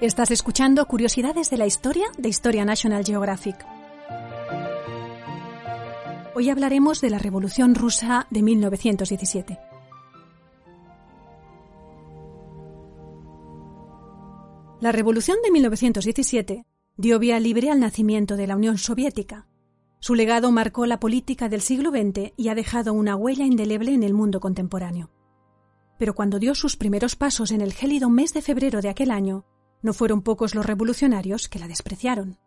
Estás escuchando Curiosidades de la Historia de Historia National Geographic. Hoy hablaremos de la Revolución Rusa de 1917. La Revolución de 1917 dio vía libre al nacimiento de la Unión Soviética. Su legado marcó la política del siglo XX y ha dejado una huella indeleble en el mundo contemporáneo. Pero cuando dio sus primeros pasos en el gélido mes de febrero de aquel año, no fueron pocos los revolucionarios que la despreciaron.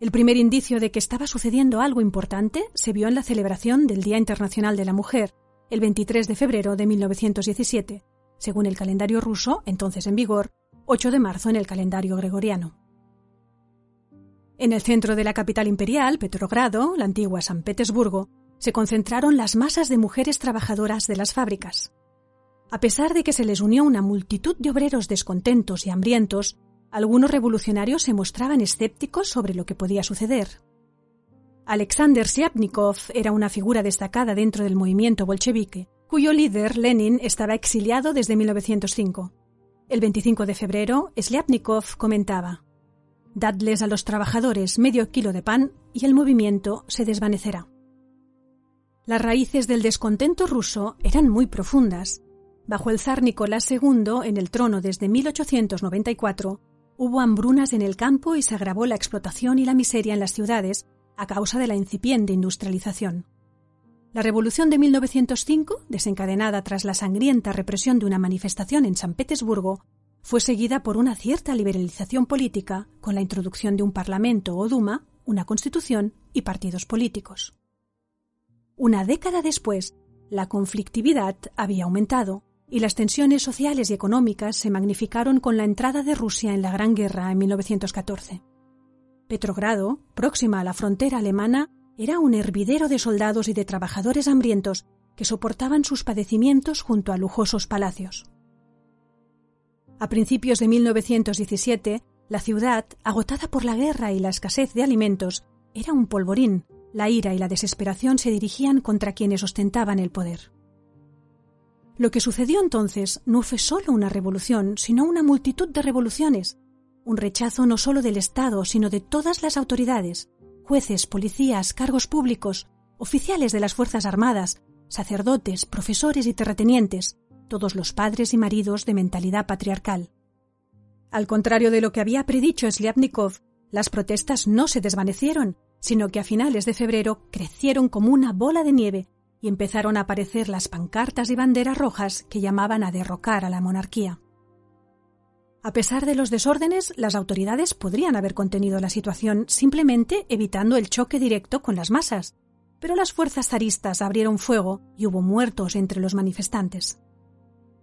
El primer indicio de que estaba sucediendo algo importante se vio en la celebración del Día Internacional de la Mujer, el 23 de febrero de 1917, según el calendario ruso, entonces en vigor, 8 de marzo en el calendario gregoriano. En el centro de la capital imperial, Petrogrado, la antigua San Petersburgo, se concentraron las masas de mujeres trabajadoras de las fábricas. A pesar de que se les unió una multitud de obreros descontentos y hambrientos, algunos revolucionarios se mostraban escépticos sobre lo que podía suceder. Alexander Sliapnikov era una figura destacada dentro del movimiento bolchevique, cuyo líder, Lenin, estaba exiliado desde 1905. El 25 de febrero, Sliapnikov comentaba: Dadles a los trabajadores medio kilo de pan y el movimiento se desvanecerá. Las raíces del descontento ruso eran muy profundas Bajo el zar Nicolás II, en el trono desde 1894, hubo hambrunas en el campo y se agravó la explotación y la miseria en las ciudades a causa de la incipiente industrialización. La revolución de 1905, desencadenada tras la sangrienta represión de una manifestación en San Petersburgo, fue seguida por una cierta liberalización política con la introducción de un parlamento o Duma, una constitución y partidos políticos. Una década después, la conflictividad había aumentado y las tensiones sociales y económicas se magnificaron con la entrada de Rusia en la Gran Guerra en 1914. Petrogrado, próxima a la frontera alemana, era un hervidero de soldados y de trabajadores hambrientos que soportaban sus padecimientos junto a lujosos palacios. A principios de 1917, la ciudad, agotada por la guerra y la escasez de alimentos, era un polvorín. La ira y la desesperación se dirigían contra quienes ostentaban el poder. Lo que sucedió entonces no fue solo una revolución, sino una multitud de revoluciones, un rechazo no solo del Estado, sino de todas las autoridades, jueces, policías, cargos públicos, oficiales de las Fuerzas Armadas, sacerdotes, profesores y terratenientes, todos los padres y maridos de mentalidad patriarcal. Al contrario de lo que había predicho Sliapnikov, las protestas no se desvanecieron, sino que a finales de febrero crecieron como una bola de nieve y empezaron a aparecer las pancartas y banderas rojas que llamaban a derrocar a la monarquía. A pesar de los desórdenes, las autoridades podrían haber contenido la situación simplemente evitando el choque directo con las masas, pero las fuerzas zaristas abrieron fuego y hubo muertos entre los manifestantes.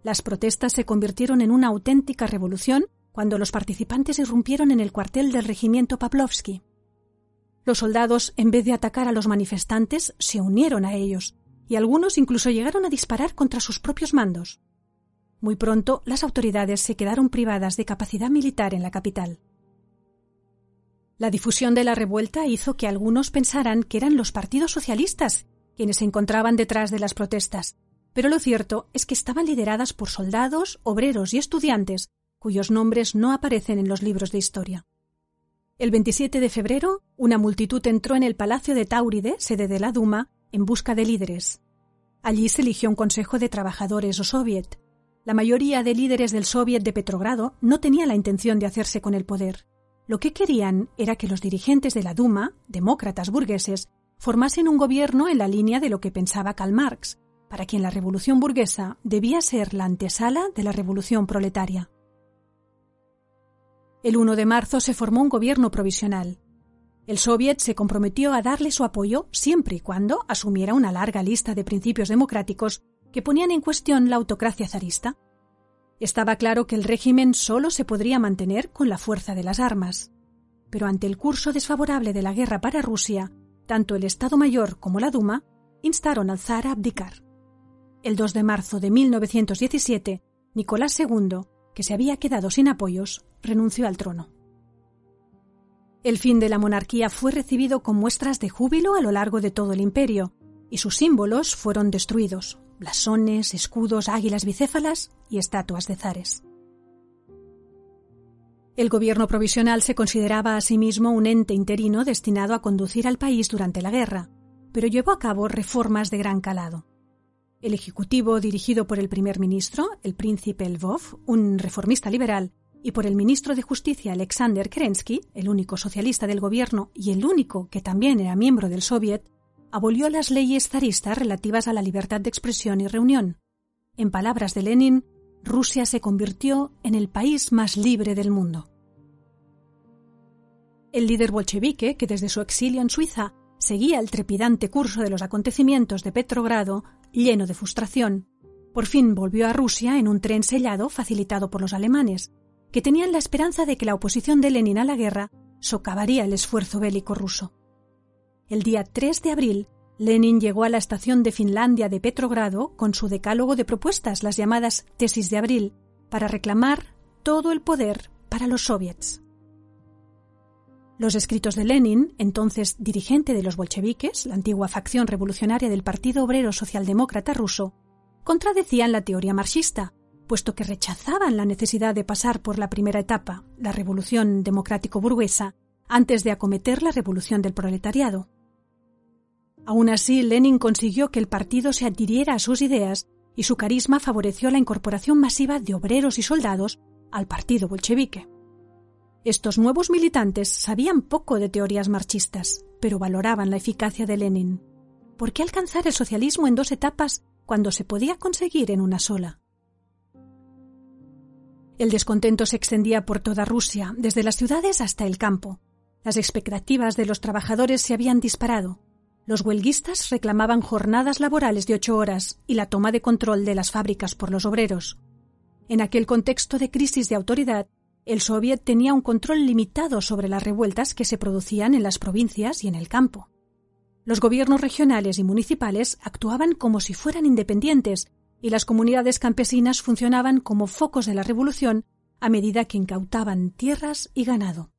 Las protestas se convirtieron en una auténtica revolución cuando los participantes irrumpieron en el cuartel del regimiento Pavlovsky. Los soldados, en vez de atacar a los manifestantes, se unieron a ellos y algunos incluso llegaron a disparar contra sus propios mandos. Muy pronto las autoridades se quedaron privadas de capacidad militar en la capital. La difusión de la revuelta hizo que algunos pensaran que eran los partidos socialistas quienes se encontraban detrás de las protestas, pero lo cierto es que estaban lideradas por soldados, obreros y estudiantes cuyos nombres no aparecen en los libros de historia. El 27 de febrero, una multitud entró en el Palacio de Tauride, sede de la Duma, en busca de líderes. Allí se eligió un consejo de trabajadores o soviet. La mayoría de líderes del soviet de Petrogrado no tenía la intención de hacerse con el poder. Lo que querían era que los dirigentes de la Duma, demócratas burgueses, formasen un gobierno en la línea de lo que pensaba Karl Marx, para quien la revolución burguesa debía ser la antesala de la revolución proletaria. El 1 de marzo se formó un gobierno provisional. El Soviet se comprometió a darle su apoyo siempre y cuando asumiera una larga lista de principios democráticos que ponían en cuestión la autocracia zarista. Estaba claro que el régimen solo se podría mantener con la fuerza de las armas. Pero ante el curso desfavorable de la guerra para Rusia, tanto el Estado Mayor como la Duma instaron al zar a abdicar. El 2 de marzo de 1917, Nicolás II, que se había quedado sin apoyos, renunció al trono. El fin de la monarquía fue recibido con muestras de júbilo a lo largo de todo el imperio, y sus símbolos fueron destruidos, blasones, escudos, águilas bicéfalas y estatuas de zares. El gobierno provisional se consideraba a sí mismo un ente interino destinado a conducir al país durante la guerra, pero llevó a cabo reformas de gran calado. El ejecutivo, dirigido por el primer ministro, el príncipe Lvov, un reformista liberal, y por el ministro de Justicia Alexander Kerensky, el único socialista del gobierno y el único que también era miembro del Soviet, abolió las leyes zaristas relativas a la libertad de expresión y reunión. En palabras de Lenin, Rusia se convirtió en el país más libre del mundo. El líder bolchevique, que desde su exilio en Suiza seguía el trepidante curso de los acontecimientos de Petrogrado, lleno de frustración, por fin volvió a Rusia en un tren sellado facilitado por los alemanes, que tenían la esperanza de que la oposición de Lenin a la guerra socavaría el esfuerzo bélico ruso. El día 3 de abril, Lenin llegó a la estación de Finlandia de Petrogrado con su decálogo de propuestas, las llamadas tesis de abril, para reclamar todo el poder para los soviets. Los escritos de Lenin, entonces dirigente de los bolcheviques, la antigua facción revolucionaria del Partido Obrero Socialdemócrata ruso, contradecían la teoría marxista, puesto que rechazaban la necesidad de pasar por la primera etapa, la revolución democrático-burguesa, antes de acometer la revolución del proletariado. Aún así, Lenin consiguió que el partido se adhiriera a sus ideas y su carisma favoreció la incorporación masiva de obreros y soldados al partido bolchevique. Estos nuevos militantes sabían poco de teorías marxistas, pero valoraban la eficacia de Lenin. ¿Por qué alcanzar el socialismo en dos etapas cuando se podía conseguir en una sola? El descontento se extendía por toda Rusia, desde las ciudades hasta el campo. Las expectativas de los trabajadores se habían disparado. Los huelguistas reclamaban jornadas laborales de ocho horas y la toma de control de las fábricas por los obreros. En aquel contexto de crisis de autoridad, el Soviet tenía un control limitado sobre las revueltas que se producían en las provincias y en el campo. Los gobiernos regionales y municipales actuaban como si fueran independientes y las comunidades campesinas funcionaban como focos de la revolución a medida que incautaban tierras y ganado.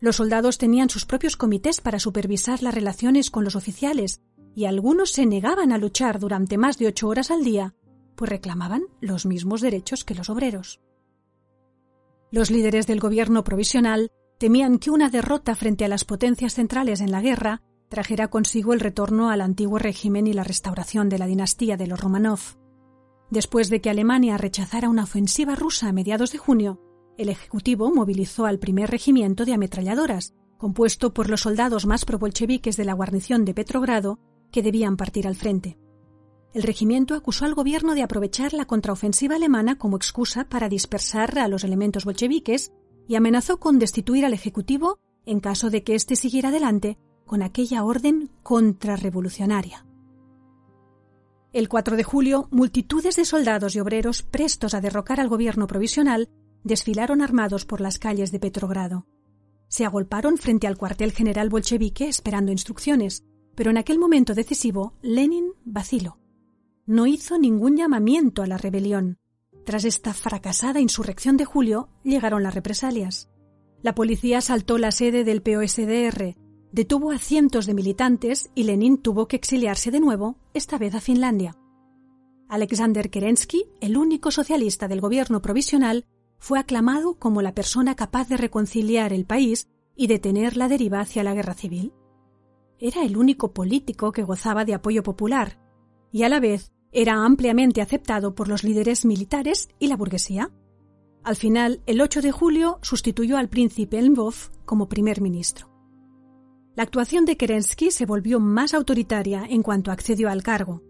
Los soldados tenían sus propios comités para supervisar las relaciones con los oficiales, y algunos se negaban a luchar durante más de ocho horas al día, pues reclamaban los mismos derechos que los obreros. Los líderes del gobierno provisional temían que una derrota frente a las potencias centrales en la guerra trajera consigo el retorno al antiguo régimen y la restauración de la dinastía de los Romanov. Después de que Alemania rechazara una ofensiva rusa a mediados de junio, el Ejecutivo movilizó al primer regimiento de ametralladoras, compuesto por los soldados más probolcheviques de la guarnición de Petrogrado, que debían partir al frente. El regimiento acusó al gobierno de aprovechar la contraofensiva alemana como excusa para dispersar a los elementos bolcheviques y amenazó con destituir al Ejecutivo en caso de que éste siguiera adelante con aquella orden contrarrevolucionaria. El 4 de julio, multitudes de soldados y obreros prestos a derrocar al gobierno provisional desfilaron armados por las calles de Petrogrado. Se agolparon frente al cuartel general bolchevique esperando instrucciones, pero en aquel momento decisivo Lenin vaciló. No hizo ningún llamamiento a la rebelión. Tras esta fracasada insurrección de julio llegaron las represalias. La policía asaltó la sede del POSDR, detuvo a cientos de militantes y Lenin tuvo que exiliarse de nuevo, esta vez a Finlandia. Alexander Kerensky, el único socialista del gobierno provisional, fue aclamado como la persona capaz de reconciliar el país y detener la deriva hacia la guerra civil. Era el único político que gozaba de apoyo popular y a la vez era ampliamente aceptado por los líderes militares y la burguesía. Al final, el 8 de julio sustituyó al príncipe Lvov como primer ministro. La actuación de Kerensky se volvió más autoritaria en cuanto accedió al cargo.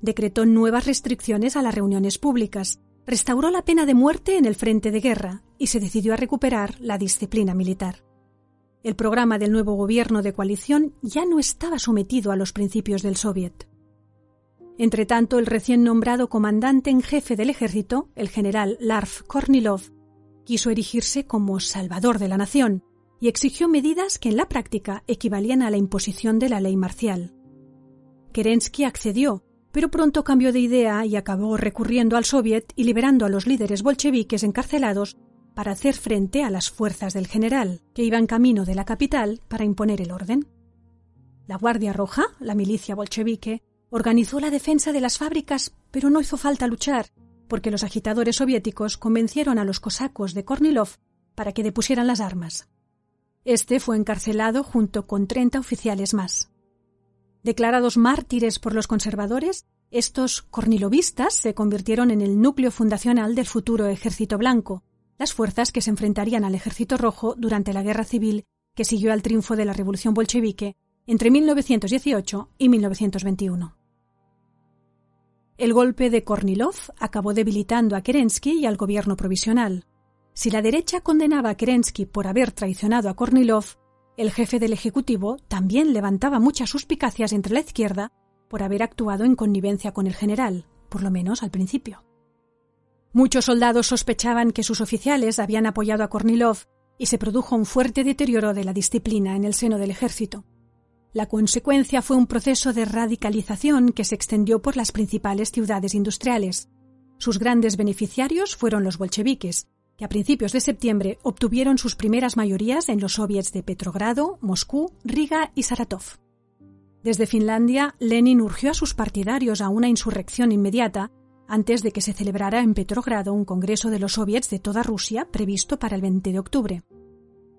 Decretó nuevas restricciones a las reuniones públicas restauró la pena de muerte en el frente de guerra y se decidió a recuperar la disciplina militar. El programa del nuevo gobierno de coalición ya no estaba sometido a los principios del Soviet. Entretanto, el recién nombrado comandante en jefe del ejército, el general Larf Kornilov, quiso erigirse como salvador de la nación y exigió medidas que en la práctica equivalían a la imposición de la ley marcial. Kerensky accedió, pero pronto cambió de idea y acabó recurriendo al Soviet y liberando a los líderes bolcheviques encarcelados para hacer frente a las fuerzas del general, que iban camino de la capital para imponer el orden. La Guardia Roja, la milicia bolchevique, organizó la defensa de las fábricas, pero no hizo falta luchar, porque los agitadores soviéticos convencieron a los cosacos de Kornilov para que depusieran las armas. Este fue encarcelado junto con treinta oficiales más. Declarados mártires por los conservadores, estos cornilovistas se convirtieron en el núcleo fundacional del futuro Ejército Blanco, las fuerzas que se enfrentarían al Ejército Rojo durante la Guerra Civil que siguió al triunfo de la Revolución bolchevique entre 1918 y 1921. El golpe de Kornilov acabó debilitando a Kerensky y al gobierno provisional. Si la derecha condenaba a Kerensky por haber traicionado a Kornilov, el jefe del Ejecutivo también levantaba muchas suspicacias entre la izquierda por haber actuado en connivencia con el general, por lo menos al principio. Muchos soldados sospechaban que sus oficiales habían apoyado a Kornilov y se produjo un fuerte deterioro de la disciplina en el seno del ejército. La consecuencia fue un proceso de radicalización que se extendió por las principales ciudades industriales. Sus grandes beneficiarios fueron los bolcheviques, que a principios de septiembre obtuvieron sus primeras mayorías en los soviets de Petrogrado, Moscú, Riga y Saratov. Desde Finlandia, Lenin urgió a sus partidarios a una insurrección inmediata antes de que se celebrara en Petrogrado un congreso de los soviets de toda Rusia previsto para el 20 de octubre.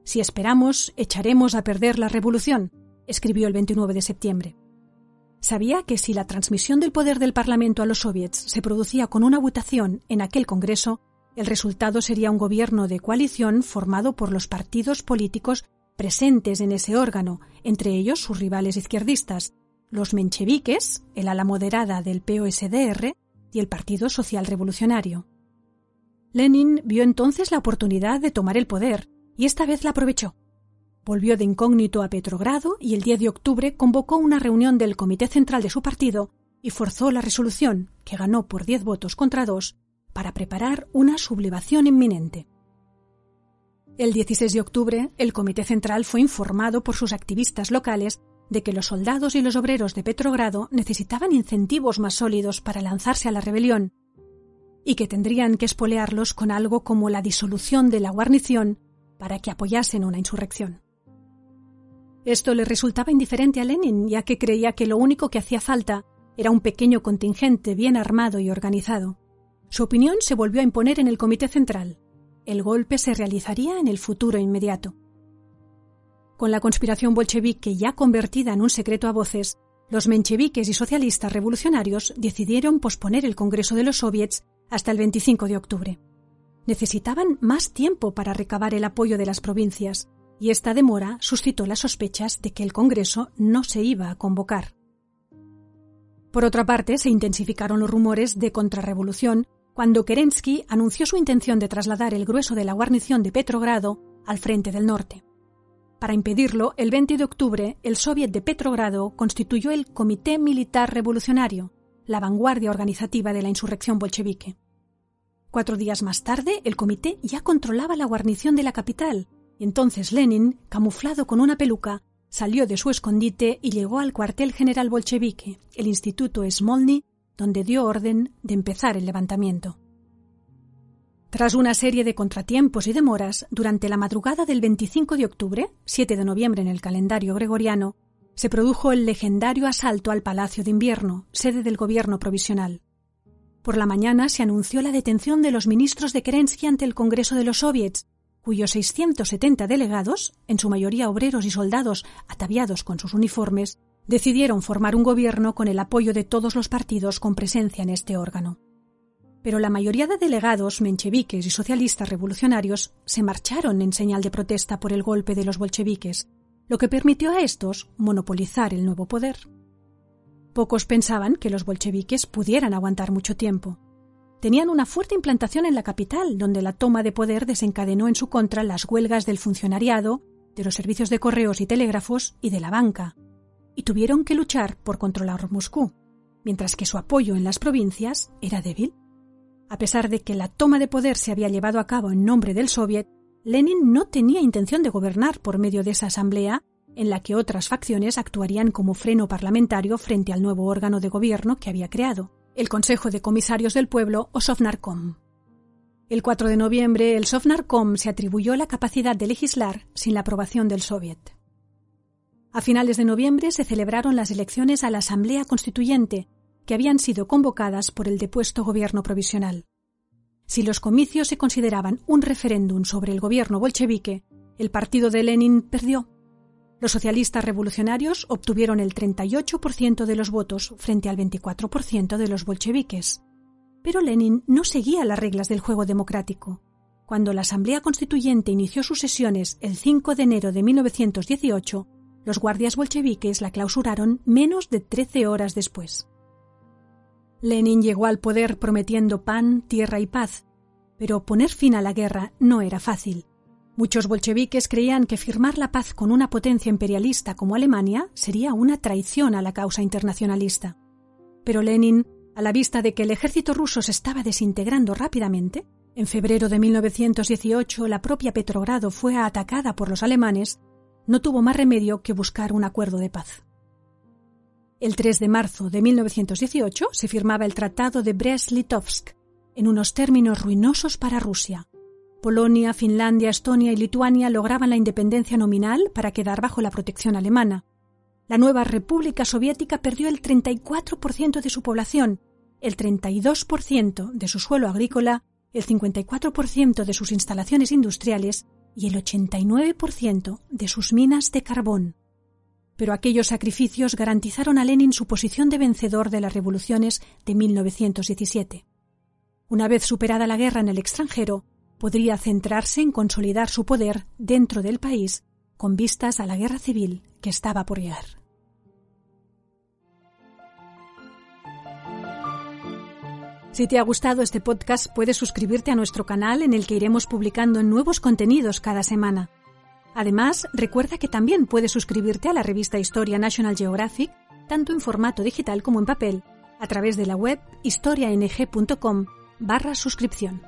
Si esperamos, echaremos a perder la revolución, escribió el 29 de septiembre. Sabía que si la transmisión del poder del Parlamento a los soviets se producía con una votación en aquel Congreso, el resultado sería un gobierno de coalición formado por los partidos políticos presentes en ese órgano, entre ellos sus rivales izquierdistas, los mencheviques, el ala moderada del POSDR y el Partido Social Revolucionario. Lenin vio entonces la oportunidad de tomar el poder y esta vez la aprovechó. Volvió de incógnito a Petrogrado y el 10 de octubre convocó una reunión del Comité Central de su partido y forzó la resolución, que ganó por diez votos contra dos, para preparar una sublevación inminente. El 16 de octubre, el Comité Central fue informado por sus activistas locales de que los soldados y los obreros de Petrogrado necesitaban incentivos más sólidos para lanzarse a la rebelión y que tendrían que espolearlos con algo como la disolución de la guarnición para que apoyasen una insurrección. Esto le resultaba indiferente a Lenin, ya que creía que lo único que hacía falta era un pequeño contingente bien armado y organizado. Su opinión se volvió a imponer en el Comité Central. El golpe se realizaría en el futuro inmediato. Con la conspiración bolchevique ya convertida en un secreto a voces, los mencheviques y socialistas revolucionarios decidieron posponer el Congreso de los Soviets hasta el 25 de octubre. Necesitaban más tiempo para recabar el apoyo de las provincias, y esta demora suscitó las sospechas de que el Congreso no se iba a convocar. Por otra parte, se intensificaron los rumores de contrarrevolución cuando Kerensky anunció su intención de trasladar el grueso de la guarnición de Petrogrado al frente del norte. Para impedirlo, el 20 de octubre, el Soviet de Petrogrado constituyó el Comité Militar Revolucionario, la vanguardia organizativa de la insurrección bolchevique. Cuatro días más tarde, el comité ya controlaba la guarnición de la capital, y entonces Lenin, camuflado con una peluca, salió de su escondite y llegó al cuartel general bolchevique, el Instituto Smolny, donde dio orden de empezar el levantamiento. Tras una serie de contratiempos y demoras, durante la madrugada del 25 de octubre, 7 de noviembre en el calendario gregoriano, se produjo el legendario asalto al Palacio de Invierno, sede del gobierno provisional. Por la mañana se anunció la detención de los ministros de Kerensky ante el Congreso de los Soviets, cuyos 670 delegados, en su mayoría obreros y soldados ataviados con sus uniformes, decidieron formar un gobierno con el apoyo de todos los partidos con presencia en este órgano. Pero la mayoría de delegados mencheviques y socialistas revolucionarios se marcharon en señal de protesta por el golpe de los bolcheviques, lo que permitió a estos monopolizar el nuevo poder. Pocos pensaban que los bolcheviques pudieran aguantar mucho tiempo. Tenían una fuerte implantación en la capital, donde la toma de poder desencadenó en su contra las huelgas del funcionariado, de los servicios de correos y telégrafos y de la banca, y tuvieron que luchar por controlar Moscú, mientras que su apoyo en las provincias era débil. A pesar de que la toma de poder se había llevado a cabo en nombre del Soviet, Lenin no tenía intención de gobernar por medio de esa asamblea en la que otras facciones actuarían como freno parlamentario frente al nuevo órgano de gobierno que había creado, el Consejo de Comisarios del Pueblo o Sovnarkom. El 4 de noviembre, el Sovnarkom se atribuyó la capacidad de legislar sin la aprobación del Soviet. A finales de noviembre se celebraron las elecciones a la Asamblea Constituyente, que habían sido convocadas por el depuesto gobierno provisional. Si los comicios se consideraban un referéndum sobre el gobierno bolchevique, el partido de Lenin perdió. Los socialistas revolucionarios obtuvieron el 38% de los votos frente al 24% de los bolcheviques. Pero Lenin no seguía las reglas del juego democrático. Cuando la Asamblea Constituyente inició sus sesiones el 5 de enero de 1918, los guardias bolcheviques la clausuraron menos de 13 horas después. Lenin llegó al poder prometiendo pan, tierra y paz, pero poner fin a la guerra no era fácil. Muchos bolcheviques creían que firmar la paz con una potencia imperialista como Alemania sería una traición a la causa internacionalista. Pero Lenin, a la vista de que el ejército ruso se estaba desintegrando rápidamente, en febrero de 1918 la propia Petrogrado fue atacada por los alemanes, no tuvo más remedio que buscar un acuerdo de paz. El 3 de marzo de 1918 se firmaba el Tratado de Brest-Litovsk, en unos términos ruinosos para Rusia, Polonia, Finlandia, Estonia y Lituania lograban la independencia nominal para quedar bajo la protección alemana. La nueva República Soviética perdió el 34% de su población, el 32% de su suelo agrícola, el 54% de sus instalaciones industriales y el 89% de sus minas de carbón. Pero aquellos sacrificios garantizaron a Lenin su posición de vencedor de las revoluciones de 1917. Una vez superada la guerra en el extranjero, podría centrarse en consolidar su poder dentro del país con vistas a la guerra civil que estaba por llegar. Si te ha gustado este podcast, puedes suscribirte a nuestro canal en el que iremos publicando nuevos contenidos cada semana. Además, recuerda que también puedes suscribirte a la revista Historia National Geographic, tanto en formato digital como en papel, a través de la web historiang.com barra suscripción.